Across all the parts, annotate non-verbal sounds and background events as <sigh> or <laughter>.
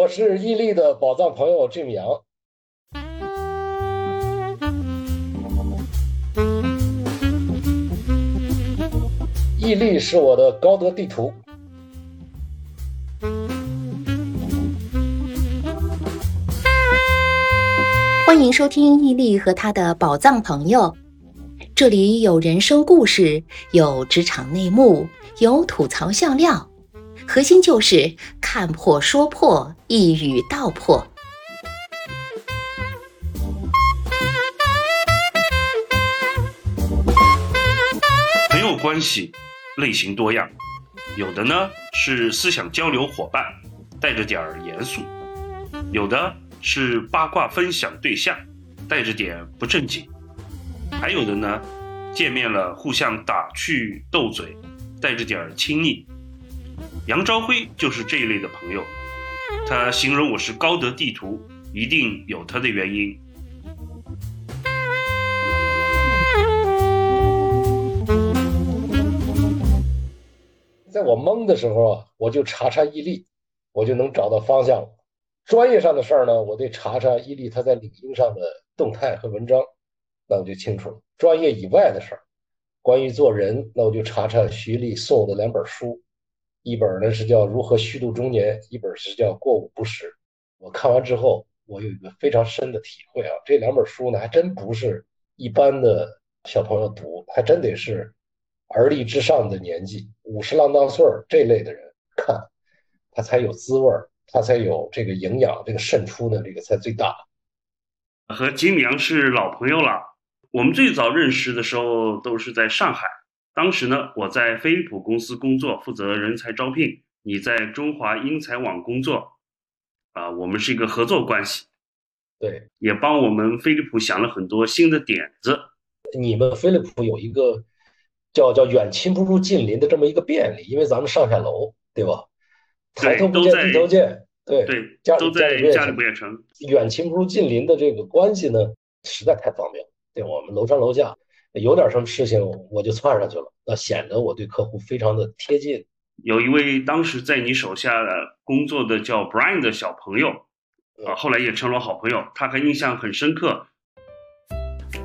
我是伊利的宝藏朋友 Jim 杨。伊利是我的高德地图。欢迎收听伊利和他的宝藏朋友，这里有人生故事，有职场内幕，有吐槽笑料。核心就是看破说破，一语道破。朋友关系类型多样，有的呢是思想交流伙伴，带着点严肃；有的是八卦分享对象，带着点不正经；还有的呢，见面了互相打趣斗嘴，带着点亲昵。杨朝辉就是这一类的朋友，他形容我是高德地图，一定有他的原因。在我懵的时候啊，我就查查伊利，我就能找到方向了。专业上的事儿呢，我得查查伊利他在领英上的动态和文章，那我就清楚了。专业以外的事儿，关于做人，那我就查查徐丽送我的两本书。一本呢是叫《如何虚度中年》，一本是叫《过午不食》。我看完之后，我有一个非常深的体会啊，这两本书呢，还真不是一般的小朋友读，还真得是而立之上的年纪，五十郎当岁儿这类的人看，他才有滋味儿，他才有这个营养，这个渗出的这个才最大。和金良是老朋友了，我们最早认识的时候都是在上海。当时呢，我在飞利浦公司工作，负责人才招聘；你在中华英才网工作，啊，我们是一个合作关系。对，也帮我们飞利浦想了很多新的点子。你们飞利浦有一个叫叫远亲不如近邻的这么一个便利，因为咱们上下楼，对吧？抬头不见低头见，对对，家都在家里不也成？远亲不如近邻的这个关系呢，实在太方便了。对我们楼上楼下。有点什么事情我就窜上去了，那显得我对客户非常的贴近。有一位当时在你手下工作的叫 Brian 的小朋友，啊，后来也成了好朋友，他还印象很深刻。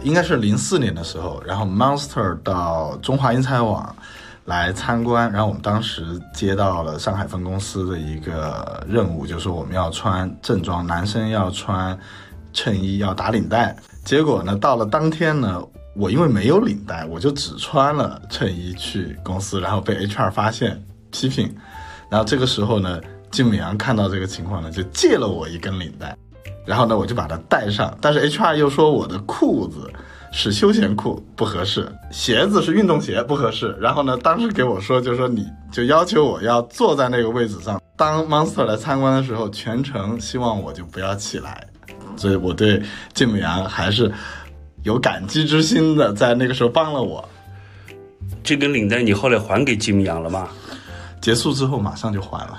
应该是零四年的时候，然后 Monster 到中华英才网来参观，然后我们当时接到了上海分公司的一个任务，就是我们要穿正装，男生要穿衬衣，要打领带。结果呢，到了当天呢。我因为没有领带，我就只穿了衬衣去公司，然后被 HR 发现批评。然后这个时候呢，金米阳看到这个情况呢，就借了我一根领带，然后呢，我就把它戴上。但是 HR 又说我的裤子是休闲裤不合适，鞋子是运动鞋不合适。然后呢，当时给我说，就说你就要求我要坐在那个位置上。当 Monster 来参观的时候，全程希望我就不要起来。所以我对金米阳还是。有感激之心的，在那个时候帮了我。这根领带你后来还给吉米阳了吗？结束之后马上就还了。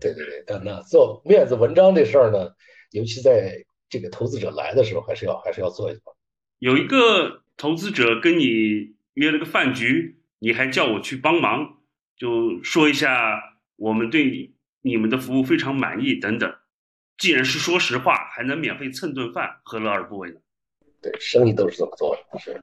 对 <laughs> 对对，但那做面子文章这事儿呢，尤其在这个投资者来的时候，还是要还是要做一做。有一个投资者跟你约了个饭局，你还叫我去帮忙，就说一下我们对你们的服务非常满意等等。既然是说实话，还能免费蹭顿饭，何乐而不为呢？对，生意都是这么做的。是，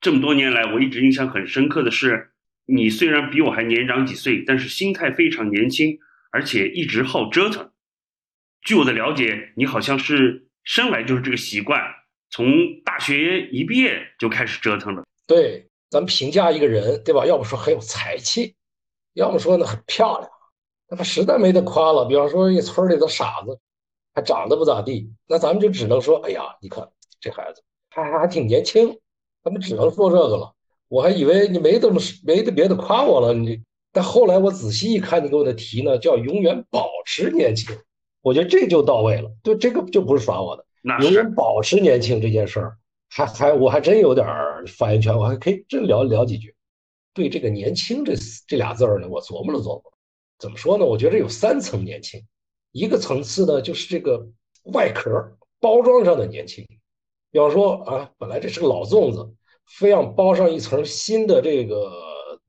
这么多年来，我一直印象很深刻的是，你虽然比我还年长几岁，但是心态非常年轻，而且一直好折腾。据我的了解，你好像是生来就是这个习惯，从大学一毕业就开始折腾了。对，咱们评价一个人，对吧？要不说很有才气，要么说呢很漂亮，那么实在没得夸了。比方说一村里的傻子，还长得不咋地，那咱们就只能说，哎呀，你看这孩子。还还挺年轻，咱们只能说这个了。我还以为你没怎么没的别的夸我了，你。但后来我仔细一看，你给我的题呢，叫永远保持年轻，我觉得这就到位了。对，这个就不是耍我的，永远保持年轻这件事儿，还还我还真有点发言权，我还可以真聊聊几句。对这个年轻这这俩字儿呢，我琢磨了琢磨，怎么说呢？我觉得有三层年轻，一个层次呢就是这个外壳包装上的年轻。比方说啊，本来这是个老粽子，非要包上一层新的这个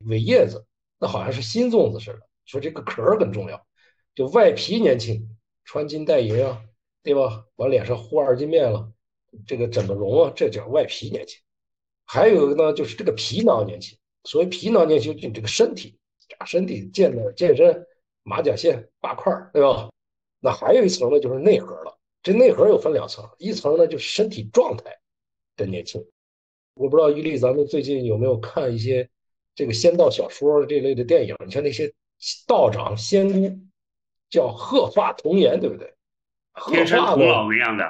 苇叶子，那好像是新粽子似的。说这个壳儿很重要，就外皮年轻，穿金戴银啊，对吧？往脸上糊二斤面了，这个整个容啊，这叫外皮年轻。还有一个呢，就是这个皮囊年轻。所谓皮囊年轻，就你这个身体，啊身体健的健身，马甲线八块，对吧？那还有一层呢，就是内核了。这内核又分两层，一层呢就是身体状态的年轻。我不知道伊利，咱们最近有没有看一些这个仙道小说这类的电影？你像那些道长仙姑，叫鹤发童颜，对不对？鹤发童老一样的。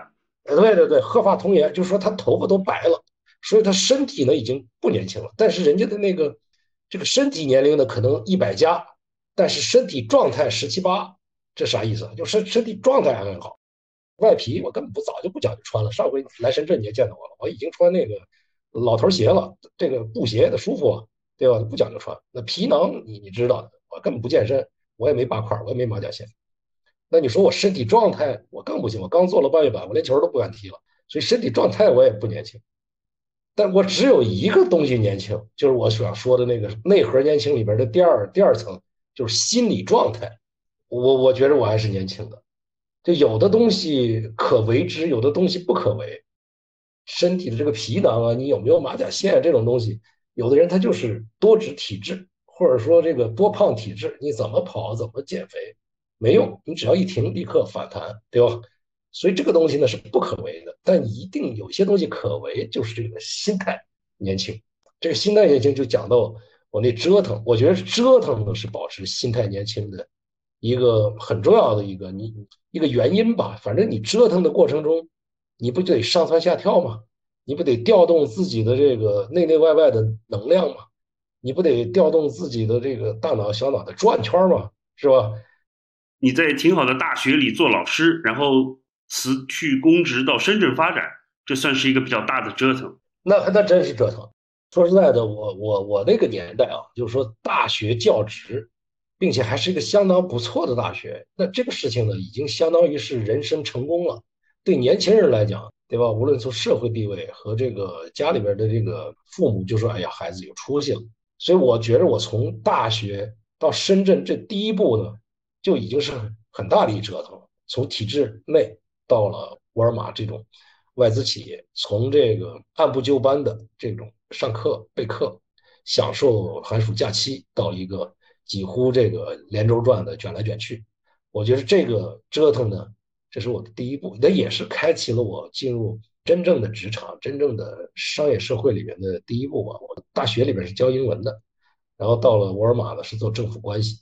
对对对，鹤发童颜，就是说他头发都白了，所以他身体呢已经不年轻了。但是人家的那个这个身体年龄呢可能一百加，但是身体状态十七八，这啥意思？就身身体状态还很好。外皮我根本不早就不讲究穿了，上回来深圳你也见到我了，我已经穿那个老头鞋了，这个布鞋的舒服，对吧？不讲究穿。那皮囊你你知道的，我根本不健身，我也没八块，我也没马甲线。那你说我身体状态我更不行，我刚做了半月板，我连球都不敢踢了，所以身体状态我也不年轻。但我只有一个东西年轻，就是我想说的那个内核年轻里边的第二第二层，就是心理状态。我我觉得我还是年轻的。就有的东西可为之，有的东西不可为。身体的这个皮囊啊，你有没有马甲线这种东西？有的人他就是多脂体质，或者说这个多胖体质，你怎么跑怎么减肥没用，你只要一停立刻反弹，对吧？所以这个东西呢是不可为的，但一定有些东西可为，就是这个心态年轻。这个心态年轻就讲到我那折腾，我觉得折腾呢是保持心态年轻的。一个很重要的一个你一个原因吧，反正你折腾的过程中，你不就得上蹿下跳吗？你不得调动自己的这个内内外外的能量吗？你不得调动自己的这个大脑小脑的转圈吗？是吧？你在挺好的大学里做老师，然后辞去公职到深圳发展，这算是一个比较大的折腾。那那真是折腾。说实在的，我我我那个年代啊，就是说大学教职。并且还是一个相当不错的大学，那这个事情呢，已经相当于是人生成功了。对年轻人来讲，对吧？无论从社会地位和这个家里边的这个父母，就说：“哎呀，孩子有出息了。”所以我觉得，我从大学到深圳这第一步呢，就已经是很大的一折腾了。从体制内到了沃尔玛这种外资企业，从这个按部就班的这种上课备课，享受寒暑假期，到一个。几乎这个连轴转的卷来卷去，我觉得这个折腾呢，这是我的第一步，那也是开启了我进入真正的职场、真正的商业社会里面的第一步吧。我大学里边是教英文的，然后到了沃尔玛呢是做政府关系，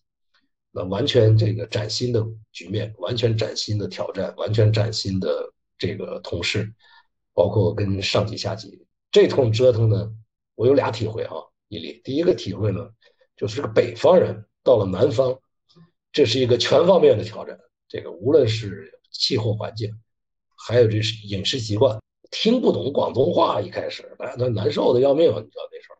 那完全这个崭新的局面，完全崭新的挑战，完全崭新的这个同事，包括跟上级下级这通折腾呢，我有俩体会哈，伊利，第一个体会呢。就是个北方人到了南方，这是一个全方面的挑战。这个无论是气候环境，还有这是饮食习惯，听不懂广东话，一开始那那难受的要命。你知道那时候，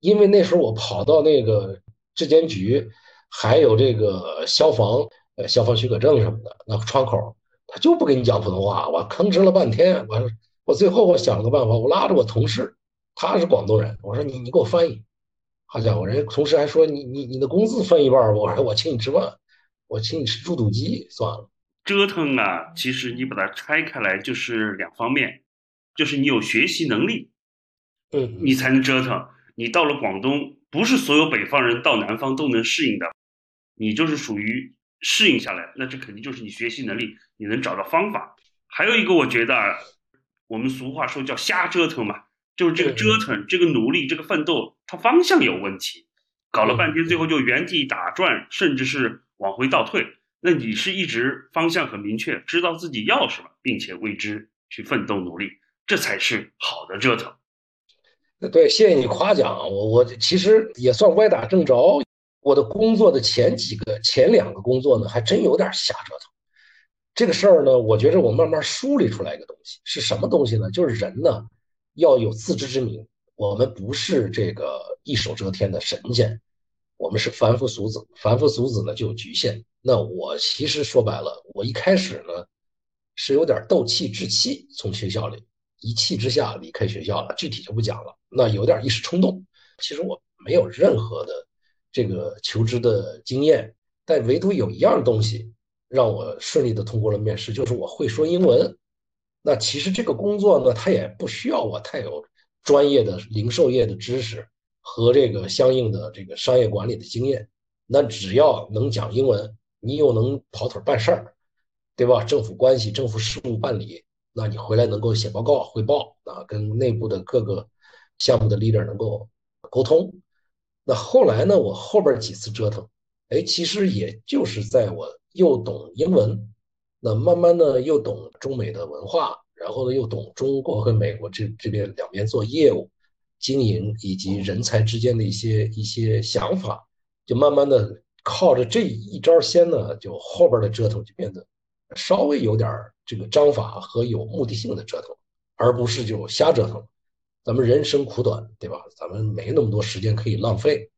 因为那时候我跑到那个质监局，还有这个消防，呃，消防许可证什么的，那窗口他就不跟你讲普通话，我吭哧了半天。我我最后我想了个办法，我拉着我同事，他是广东人，我说你你给我翻译。好家伙，人家同事还说你你你的工资分一半吧，我说我请你吃饭，我请你吃猪肚鸡算了。折腾啊，其实你把它拆开来就是两方面，就是你有学习能力，嗯，你才能折腾。你到了广东，不是所有北方人到南方都能适应的，你就是属于适应下来，那这肯定就是你学习能力，你能找到方法。还有一个，我觉得我们俗话说叫瞎折腾嘛。就是这个折腾，这个努力，这个奋斗，它方向有问题，搞了半天，最后就原地打转，甚至是往回倒退。那你是一直方向很明确，知道自己要什么，并且为之去奋斗努力，这才是好的折腾。对，谢谢你夸奖我，我其实也算歪打正着。我的工作的前几个、前两个工作呢，还真有点瞎折腾。这个事儿呢，我觉着我慢慢梳理出来一个东西，是什么东西呢？就是人呢。要有自知之明，我们不是这个一手遮天的神仙，我们是凡夫俗子。凡夫俗子呢就有局限。那我其实说白了，我一开始呢是有点斗气置气，从学校里一气之下离开学校了。具体就不讲了。那有点一时冲动。其实我没有任何的这个求知的经验，但唯独有一样东西让我顺利的通过了面试，就是我会说英文。那其实这个工作呢，它也不需要我太有专业的零售业的知识和这个相应的这个商业管理的经验。那只要能讲英文，你又能跑腿办事儿，对吧？政府关系、政府事务办理，那你回来能够写报告汇报啊，跟内部的各个项目的 leader 能够沟通。那后来呢，我后边几次折腾，哎，其实也就是在我又懂英文。那慢慢的又懂中美的文化，然后呢又懂中国和美国这这边两边做业务、经营以及人才之间的一些一些想法，就慢慢的靠着这一招先呢，就后边的折腾就变得稍微有点这个章法和有目的性的折腾，而不是就瞎折腾。咱们人生苦短，对吧？咱们没那么多时间可以浪费，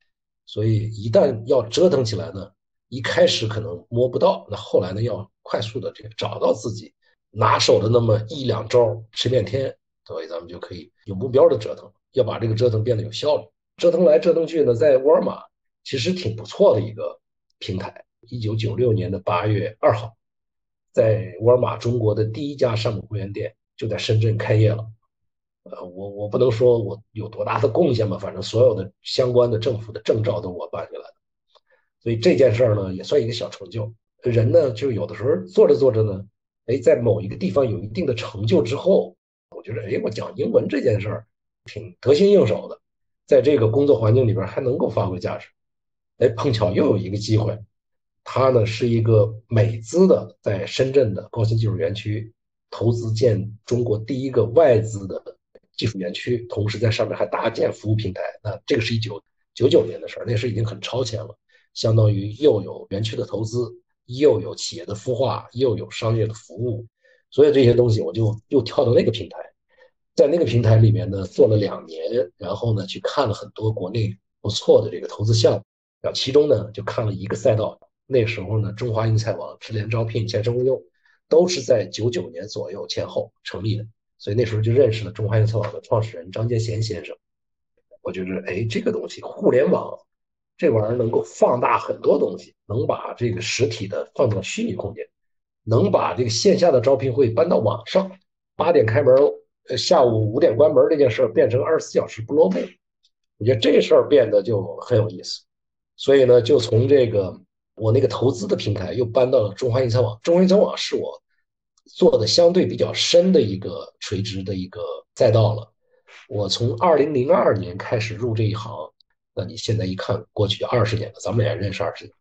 所以一旦要折腾起来呢。一开始可能摸不到，那后来呢？要快速的这个找到自己拿手的那么一两招吃遍天，所以咱们就可以有目标的折腾，要把这个折腾变得有效率。折腾来折腾去呢，在沃尔玛其实挺不错的一个平台。一九九六年的八月二号，在沃尔玛中国的第一家上门会员店就在深圳开业了。呃，我我不能说我有多大的贡献吧，反正所有的相关的政府的证照都我办下来。所以这件事儿呢，也算一个小成就。人呢，就有的时候做着做着呢，哎，在某一个地方有一定的成就之后，我觉得，哎，我讲英文这件事儿挺得心应手的，在这个工作环境里边还能够发挥价值。哎，碰巧又有一个机会，他呢是一个美资的，在深圳的高新技术园区投资建中国第一个外资的技术园区，同时在上面还搭建服务平台。那这个是一九九九年的事儿，那时已经很超前了。相当于又有园区的投资，又有企业的孵化，又有商业的服务，所有这些东西，我就又跳到那个平台，在那个平台里面呢做了两年，然后呢去看了很多国内不错的这个投资项目，然后其中呢就看了一个赛道，那时候呢中华英才网、智联招聘、前程无忧都是在九九年左右前后成立的，所以那时候就认识了中华英才网的创始人张建贤先生，我觉得哎这个东西互联网。这玩意儿能够放大很多东西，能把这个实体的放到虚拟空间，能把这个线下的招聘会搬到网上，八点开门，呃，下午五点关门这件事儿变成二十四小时不落幕，我觉得这事儿变得就很有意思。所以呢，就从这个我那个投资的平台又搬到了中华英才网，中华英才网是我做的相对比较深的一个垂直的一个赛道了。我从二零零二年开始入这一行。那你现在一看，过去二十年了，咱们俩认识二十年。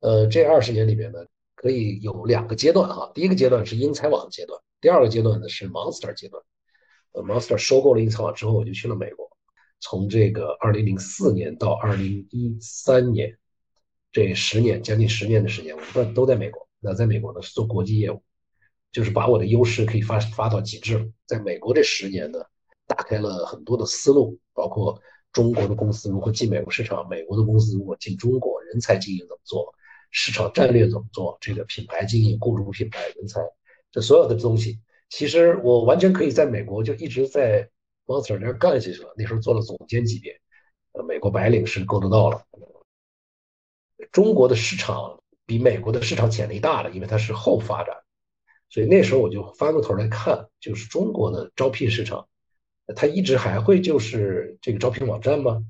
呃，这二十年里边呢，可以有两个阶段哈。第一个阶段是英才网阶段，第二个阶段呢是 Monster 阶段。呃，Monster 收购了英才网之后，我就去了美国。从这个二零零四年到二零一三年，这十年将近十年的时间，我们都在美国。那在美国呢是做国际业务，就是把我的优势可以发发到极致。在美国这十年呢，打开了很多的思路，包括。中国的公司如何进美国市场？美国的公司如果进中国，人才经营怎么做？市场战略怎么做？这个品牌经营、雇主品牌、人才，这所有的东西，其实我完全可以在美国就一直在 Monster 那干下去了。那时候做了总监级别，呃，美国白领是够得到了。中国的市场比美国的市场潜力大了，因为它是后发展，所以那时候我就翻过头来看，就是中国的招聘市场。他一直还会就是这个招聘网站吗？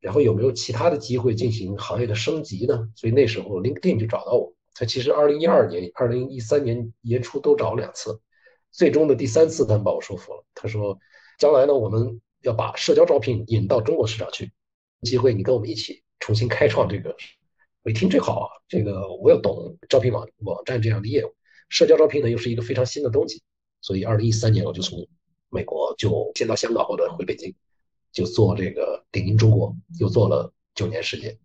然后有没有其他的机会进行行业的升级呢？所以那时候 LinkedIn 就找到我。他其实二零一二年、二零一三年年初都找了两次，最终的第三次他们把我说服了。他说：“将来呢，我们要把社交招聘引到中国市场去，机会你跟我们一起重新开创这个。”我一听这好啊，这个我又懂招聘网网站这样的业务，社交招聘呢又是一个非常新的东西，所以二零一三年我就从。美国就先到香港或者回北京，就做这个顶音中国，又做了九年时间，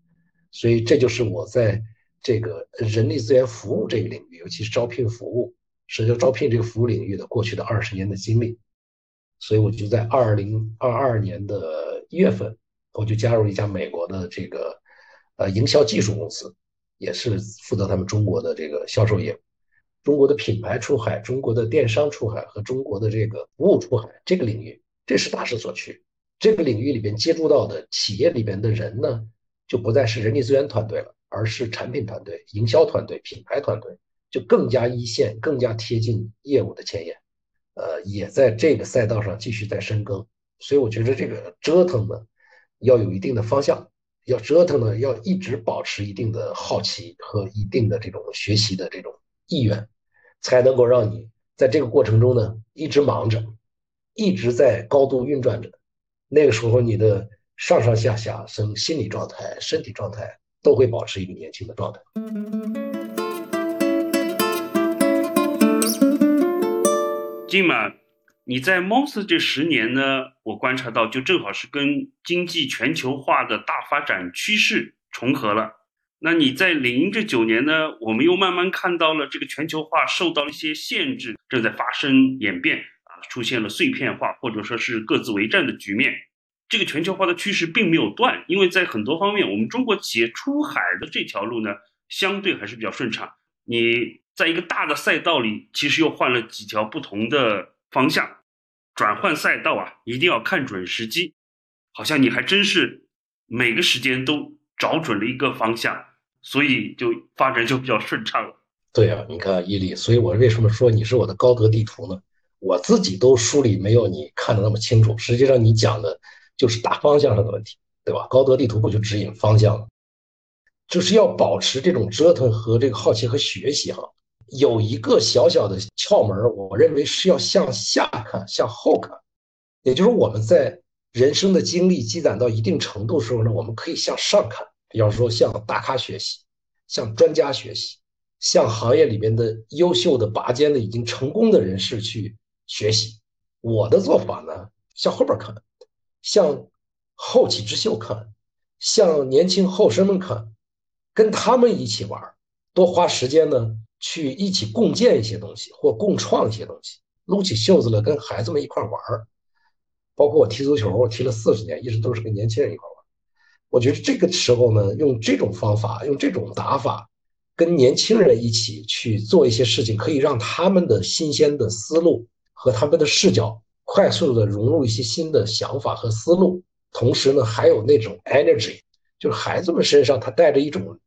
所以这就是我在这个人力资源服务这个领域，尤其是招聘服务、社交招聘这个服务领域的过去的二十年的经历。所以我就在二零二二年的一月份，我就加入一家美国的这个呃营销技术公司，也是负责他们中国的这个销售业务。中国的品牌出海，中国的电商出海和中国的这个服务出海这个领域，这是大势所趋。这个领域里边接触到的企业里边的人呢，就不再是人力资源团队了，而是产品团队、营销团队、品牌团队，就更加一线，更加贴近业务的前沿，呃，也在这个赛道上继续在深耕。所以我觉得这个折腾呢，要有一定的方向，要折腾呢，要一直保持一定的好奇和一定的这种学习的这种意愿，才能够让你在这个过程中呢一直忙着，一直在高度运转着。那个时候你的上上下下生心理状态、身体状态都会保持一个年轻的状态。金马，你在 Monster 这十年呢，我观察到就正好是跟经济全球化的大发展趋势重合了。那你在零这九年呢，我们又慢慢看到了这个全球化受到了一些限制，正在发生演变啊，出现了碎片化或者说是各自为战的局面。这个全球化的趋势并没有断，因为在很多方面，我们中国企业出海的这条路呢，相对还是比较顺畅。你。在一个大的赛道里，其实又换了几条不同的方向，转换赛道啊，一定要看准时机。好像你还真是每个时间都找准了一个方向，所以就发展就比较顺畅了。对啊，你看伊利，所以我为什么说你是我的高德地图呢？我自己都梳理没有你看的那么清楚。实际上你讲的就是大方向上的问题，对吧？高德地图不就指引方向吗？就是要保持这种折腾和这个好奇和学习哈。有一个小小的窍门，我认为是要向下看，向后看，也就是我们在人生的经历积攒到一定程度时候呢，我们可以向上看，比方说向大咖学习，向专家学习，向行业里面的优秀的拔尖的已经成功的人士去学习。我的做法呢，向后边看，向后起之秀看，向年轻后生们看，跟他们一起玩，多花时间呢。去一起共建一些东西，或共创一些东西，撸起袖子来跟孩子们一块玩。包括我踢足球，我踢了四十年，一直都是跟年轻人一块玩。我觉得这个时候呢，用这种方法，用这种打法，跟年轻人一起去做一些事情，可以让他们的新鲜的思路和他们的视角快速的融入一些新的想法和思路。同时呢，还有那种 energy，就是孩子们身上他带着一种。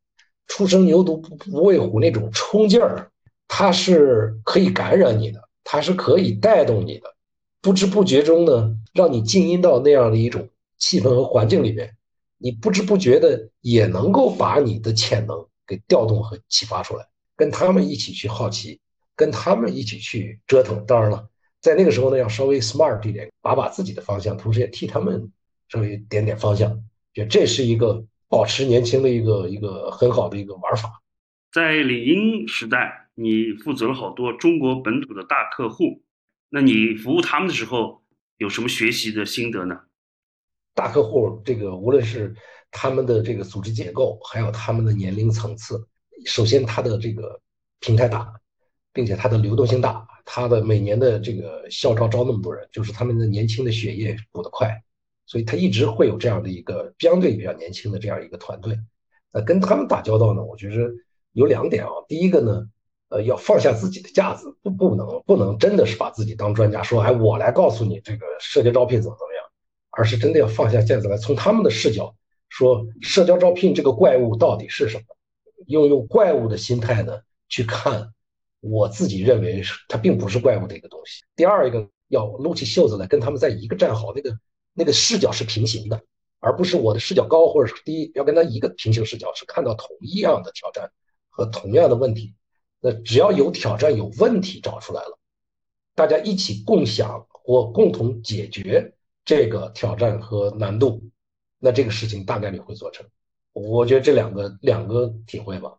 初生牛犊不不畏虎那种冲劲儿，它是可以感染你的，它是可以带动你的，不知不觉中呢，让你静音到那样的一种气氛和环境里面，你不知不觉的也能够把你的潜能给调动和启发出来，跟他们一起去好奇，跟他们一起去折腾。当然了，在那个时候呢，要稍微 smart 一点，把把自己的方向，同时也替他们稍微点点方向，觉得这是一个。保持年轻的一个一个很好的一个玩法，在领英时代，你负责了好多中国本土的大客户，那你服务他们的时候有什么学习的心得呢？大客户这个无论是他们的这个组织结构，还有他们的年龄层次，首先他的这个平台大，并且它的流动性大，它的每年的这个校招招那么多人，就是他们的年轻的血液补得快。所以他一直会有这样的一个相对比较年轻的这样一个团队，那跟他们打交道呢，我觉得有两点啊。第一个呢，呃，要放下自己的架子，不不能不能真的是把自己当专家，说哎，我来告诉你这个社交招聘怎么怎么样，而是真的要放下架子来，从他们的视角说社交招聘这个怪物到底是什么，用用怪物的心态呢去看，我自己认为它并不是怪物的一个东西。第二一个要撸起袖子来跟他们在一个战壕那个。那个视角是平行的，而不是我的视角高或者是低，要跟他一个平行视角，是看到同一样的挑战和同样的问题。那只要有挑战、有问题找出来了，大家一起共享或共同解决这个挑战和难度，那这个事情大概率会做成。我觉得这两个两个体会吧。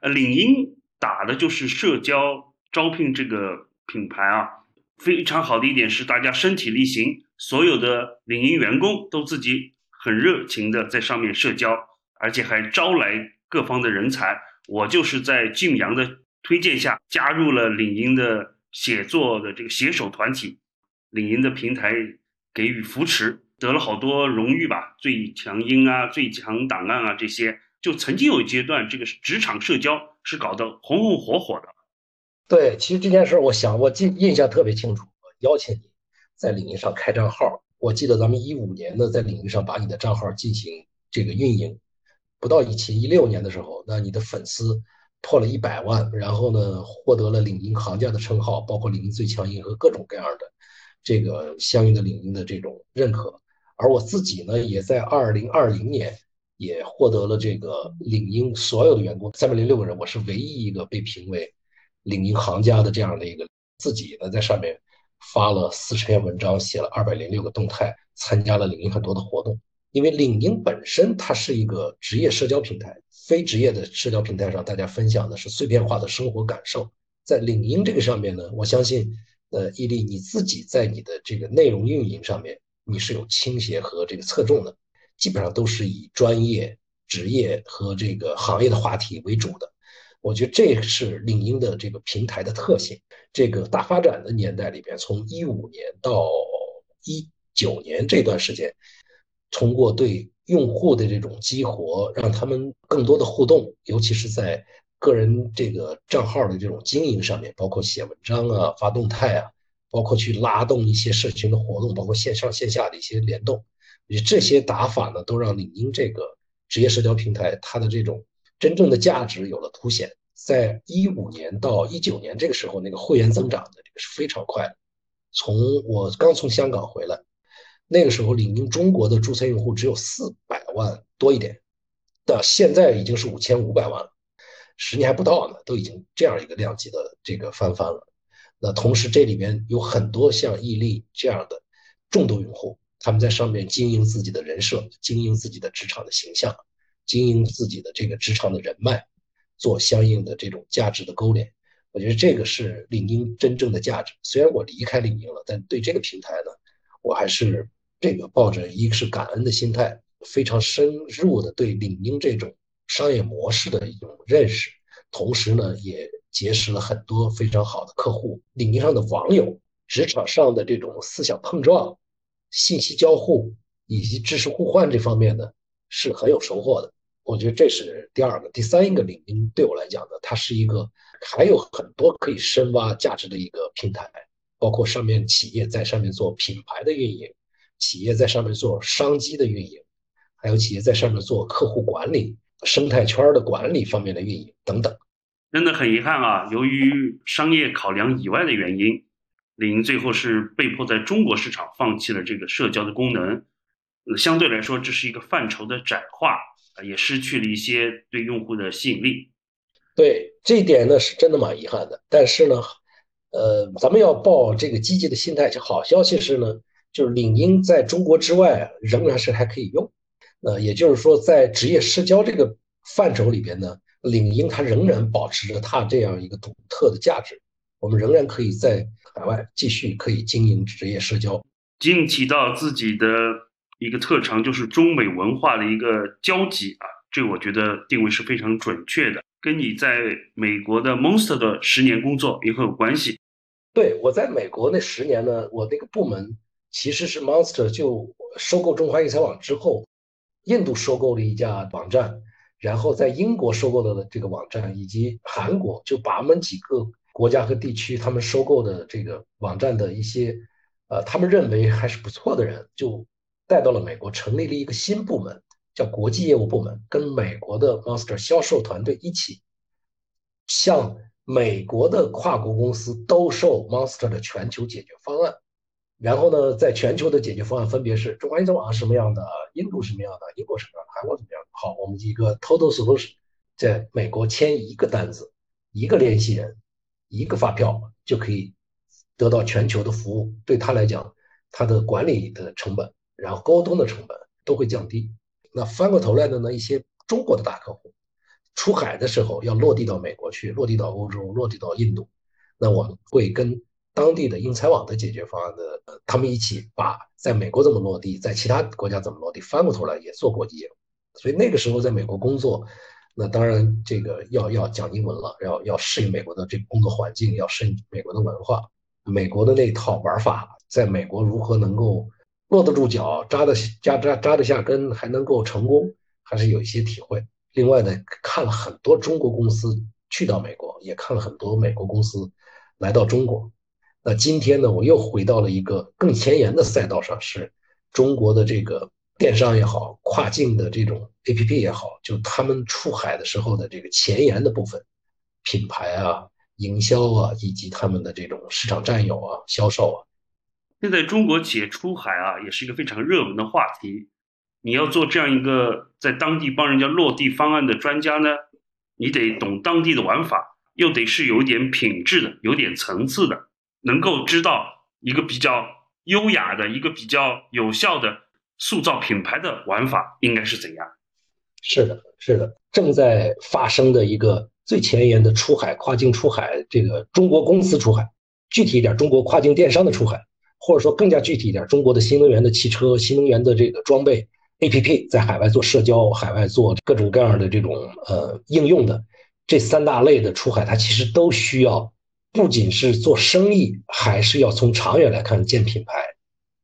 呃，领英打的就是社交招聘这个品牌啊，非常好的一点是大家身体力行。所有的领英员工都自己很热情的在上面社交，而且还招来各方的人才。我就是在晋阳的推荐下加入了领英的写作的这个写手团体，领英的平台给予扶持，得了好多荣誉吧，最强音啊，最强档案啊这些。就曾经有一阶段，这个职场社交是搞得红红火火的。对，其实这件事儿，我想我记印象特别清楚，我邀请你。在领英上开账号，我记得咱们一五年呢，在领英上把你的账号进行这个运营，不到一七一六年的时候，那你的粉丝破了一百万，然后呢，获得了领英行家的称号，包括领英最强音和各种各样的这个相应的领英的这种认可。而我自己呢，也在二零二零年也获得了这个领英所有的员工三百零六个人，我是唯一一个被评为领英行家的这样的一个，自己呢在上面发了四十篇文章，写了二百零六个动态，参加了领英很多的活动。因为领英本身它是一个职业社交平台，非职业的社交平台上，大家分享的是碎片化的生活感受。在领英这个上面呢，我相信，呃，伊利你自己在你的这个内容运营上面，你是有倾斜和这个侧重的，基本上都是以专业、职业和这个行业的话题为主的。我觉得这是领英的这个平台的特性。这个大发展的年代里边，从一五年到一九年这段时间。通过对用户的这种激活，让他们更多的互动，尤其是在个人这个账号的这种经营上面，包括写文章啊、发动态啊，包括去拉动一些社群的活动，包括线上线下的一些联动，这些打法呢，都让领英这个职业社交平台它的这种真正的价值有了凸显。在一五年到一九年这个时候，那个会员增长的这个是非常快的。从我刚从香港回来。那个时候，领英中国的注册用户只有四百万多一点，到现在已经是五千五百万了，十年还不到呢，都已经这样一个量级的这个翻番了。那同时，这里面有很多像易利这样的重度用户，他们在上面经营自己的人设，经营自己的职场的形象，经营自己的这个职场的人脉，做相应的这种价值的勾连。我觉得这个是领英真正的价值。虽然我离开领英了，但对这个平台呢，我还是。这个抱着一个是感恩的心态，非常深入的对领英这种商业模式的一种认识，同时呢，也结识了很多非常好的客户。领英上的网友，职场上的这种思想碰撞、信息交互以及知识互换这方面呢，是很有收获的。我觉得这是第二个、第三一个领英对我来讲呢，它是一个还有很多可以深挖价值的一个平台，包括上面企业在上面做品牌的运营。企业在上面做商机的运营，还有企业在上面做客户管理、生态圈的管理方面的运营等等。真的很遗憾啊，由于商业考量以外的原因，领英最后是被迫在中国市场放弃了这个社交的功能。相对来说，这是一个范畴的窄化，也失去了一些对用户的吸引力。对这一点呢，是真的蛮遗憾的。但是呢，呃，咱们要抱这个积极的心态。好消息是呢。就是领英在中国之外仍然是还可以用，那也就是说，在职业社交这个范畴里边呢，领英它仍然保持着它这样一个独特的价值，我们仍然可以在海外继续可以经营职业社交。仅提到自己的一个特长，就是中美文化的一个交集啊，这我觉得定位是非常准确的，跟你在美国的 Monster 的十年工作也很有关系。对我在美国那十年呢，我那个部门。其实是 Monster 就收购中华英才网之后，印度收购了一家网站，然后在英国收购的这个网站，以及韩国，就把我们几个国家和地区他们收购的这个网站的一些，呃，他们认为还是不错的人，就带到了美国，成立了一个新部门，叫国际业务部门，跟美国的 Monster 销售团队一起，向美国的跨国公司兜售 Monster 的全球解决方案。然后呢，在全球的解决方案分别是中华英才网什么样的，印度什么样的，英国什么样的，韩国怎么样的。好，我们一个 total solution，在美国签一个单子，一个联系人，一个发票就可以得到全球的服务。对他来讲，他的管理的成本，然后沟通的成本都会降低。那翻过头来的呢，一些中国的大客户出海的时候要落地到美国去，落地到欧洲，落地到印度，那我们会跟。当地的英才网的解决方案的，他们一起把在美国怎么落地，在其他国家怎么落地，翻过头来也做国际业务。所以那个时候在美国工作，那当然这个要要讲英文了，要要适应美国的这个工作环境，要适应美国的文化，美国的那套玩法，在美国如何能够落得住脚，扎得扎扎扎得下根，还能够成功，还是有一些体会。另外呢，看了很多中国公司去到美国，也看了很多美国公司来到中国。那今天呢，我又回到了一个更前沿的赛道上，是中国的这个电商也好，跨境的这种 APP 也好，就他们出海的时候的这个前沿的部分，品牌啊、营销啊，以及他们的这种市场占有啊、销售啊。现在中国企业出海啊，也是一个非常热门的话题。你要做这样一个在当地帮人家落地方案的专家呢，你得懂当地的玩法，又得是有点品质的、有点层次的，能够知道一个比较优雅的、一个比较有效的塑造品牌的玩法应该是怎样。是的，是的，正在发生的一个最前沿的出海、跨境出海，这个中国公司出海，具体一点，中国跨境电商的出海，或者说更加具体一点，中国的新能源的汽车、新能源的这个装备 APP 在海外做社交、海外做各种各样的这种呃应用的这三大类的出海，它其实都需要不仅是做生意，还是要从长远来看建品牌，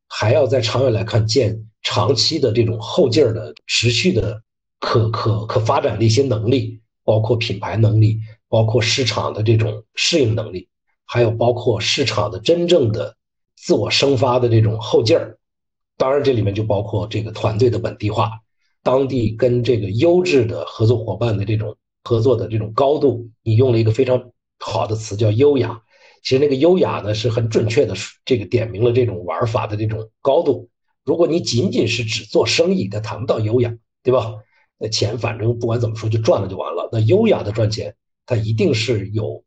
还要在长远来看建长期的这种后劲儿的持续的。可可可发展的一些能力，包括品牌能力，包括市场的这种适应能力，还有包括市场的真正的自我生发的这种后劲儿。当然，这里面就包括这个团队的本地化，当地跟这个优质的合作伙伴的这种合作的这种高度。你用了一个非常好的词叫优雅，其实那个优雅呢是很准确的，这个点明了这种玩法的这种高度。如果你仅仅是只做生意，它谈不到优雅，对吧？那钱反正不管怎么说就赚了就完了。那优雅的赚钱，它一定是有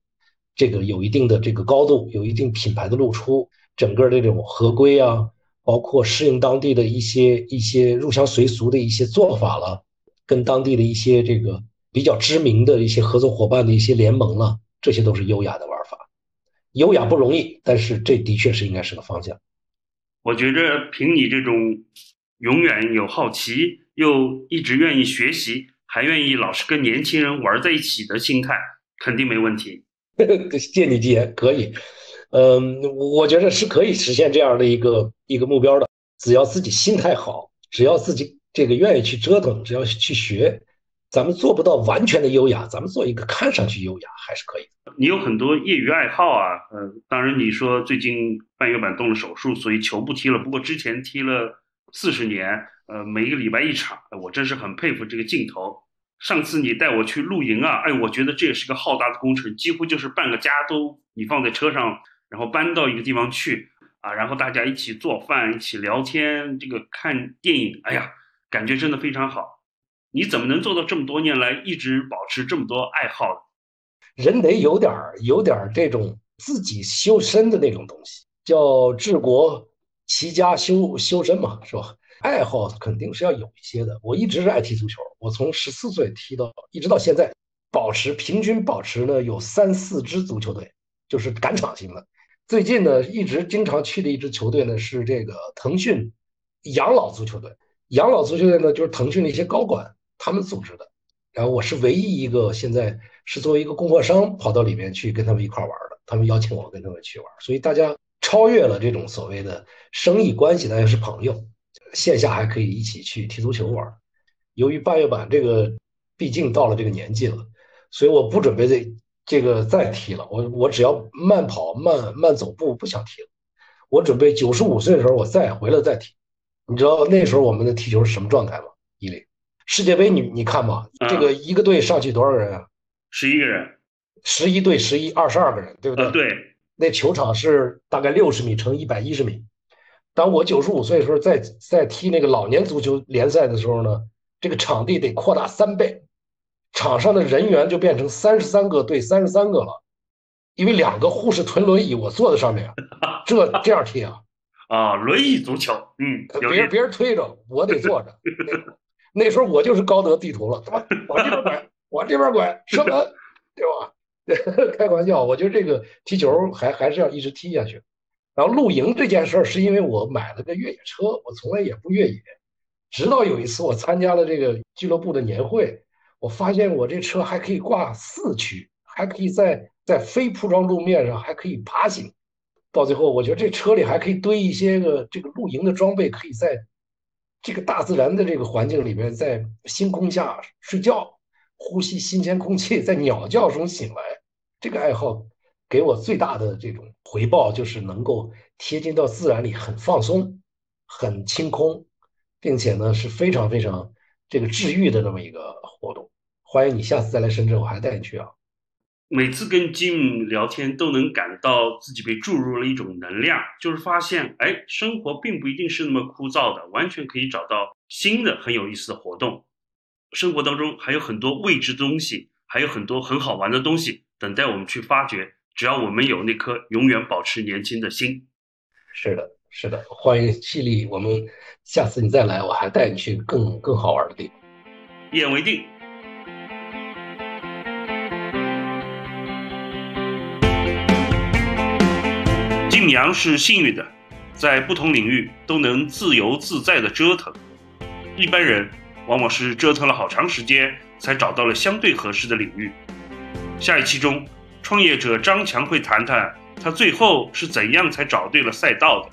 这个有一定的这个高度，有一定品牌的露出，整个这种合规啊，包括适应当地的一些一些入乡随俗的一些做法了，跟当地的一些这个比较知名的一些合作伙伴的一些联盟了，这些都是优雅的玩法。优雅不容易，但是这的确是应该是个方向。我觉着凭你这种永远有好奇。又一直愿意学习，还愿意老是跟年轻人玩在一起的心态，肯定没问题。<laughs> 借你吉言，可以。嗯，我觉得是可以实现这样的一个一个目标的。只要自己心态好，只要自己这个愿意去折腾，只要去学，咱们做不到完全的优雅，咱们做一个看上去优雅还是可以。你有很多业余爱好啊，嗯，当然你说最近半月板动了手术，所以球不踢了。不过之前踢了四十年。呃，每一个礼拜一场，我真是很佩服这个劲头。上次你带我去露营啊，哎，我觉得这也是个浩大的工程，几乎就是半个家都你放在车上，然后搬到一个地方去啊，然后大家一起做饭，一起聊天，这个看电影，哎呀，感觉真的非常好。你怎么能做到这么多年来一直保持这么多爱好？人得有点儿有点儿这种自己修身的那种东西，叫治国齐家修修身嘛，是吧？爱好肯定是要有一些的。我一直是爱踢足球，我从十四岁踢到一直到现在，保持平均保持呢有三四支足球队，就是赶场型的。最近呢，一直经常去的一支球队呢是这个腾讯养老足球队。养老足球队呢就是腾讯的一些高管他们组织的。然后我是唯一一个现在是作为一个供货商跑到里面去跟他们一块玩的。他们邀请我跟他们去玩，所以大家超越了这种所谓的生意关系，大家是朋友。线下还可以一起去踢足球玩。由于半月板这个毕竟到了这个年纪了，所以我不准备这这个再踢了。我我只要慢跑、慢慢走步，不想踢了。我准备九十五岁的时候我再回来再踢。你知道那时候我们的踢球是什么状态吗？伊犁，世界杯你你看吧，这个一个队上去多少人啊？十一个人。十一对十一，二十二个人，对不对？对。那球场是大概六十米乘一百一十米。当我九十五岁的时候，在在踢那个老年足球联赛的时候呢，这个场地得扩大三倍，场上的人员就变成三十三个对三十三个了，因为两个护士推轮椅，我坐在上面，<laughs> 这这样踢啊，啊，轮椅足球，嗯，别人别人推着，我得坐着。<laughs> 那时候我就是高德地图了，他妈往这边拐，往这边拐，射门，对吧？<laughs> 开玩笑，我觉得这个踢球还还是要一直踢下去。然后露营这件事儿，是因为我买了个越野车，我从来也不越野。直到有一次我参加了这个俱乐部的年会，我发现我这车还可以挂四驱，还可以在在非铺装路面上还可以爬行。到最后，我觉得这车里还可以堆一些个这个露营的装备，可以在这个大自然的这个环境里面，在星空下睡觉，呼吸新鲜空气，在鸟叫中醒来。这个爱好。给我最大的这种回报，就是能够贴近到自然里，很放松，很清空，并且呢是非常非常这个治愈的这么一个活动。欢迎你下次再来深圳，我还带你去啊。每次跟 Jim 聊天，都能感到自己被注入了一种能量，就是发现，哎，生活并不一定是那么枯燥的，完全可以找到新的很有意思的活动。生活当中还有很多未知的东西，还有很多很好玩的东西等待我们去发掘。只要我们有那颗永远保持年轻的心。是的，是的，欢迎犀利，我们下次你再来，我还带你去更更好玩的地方。一言为定。金阳是幸运的，在不同领域都能自由自在的折腾。一般人往往是折腾了好长时间，才找到了相对合适的领域。下一期中，创业者张强会谈谈他最后是怎样才找对了赛道的。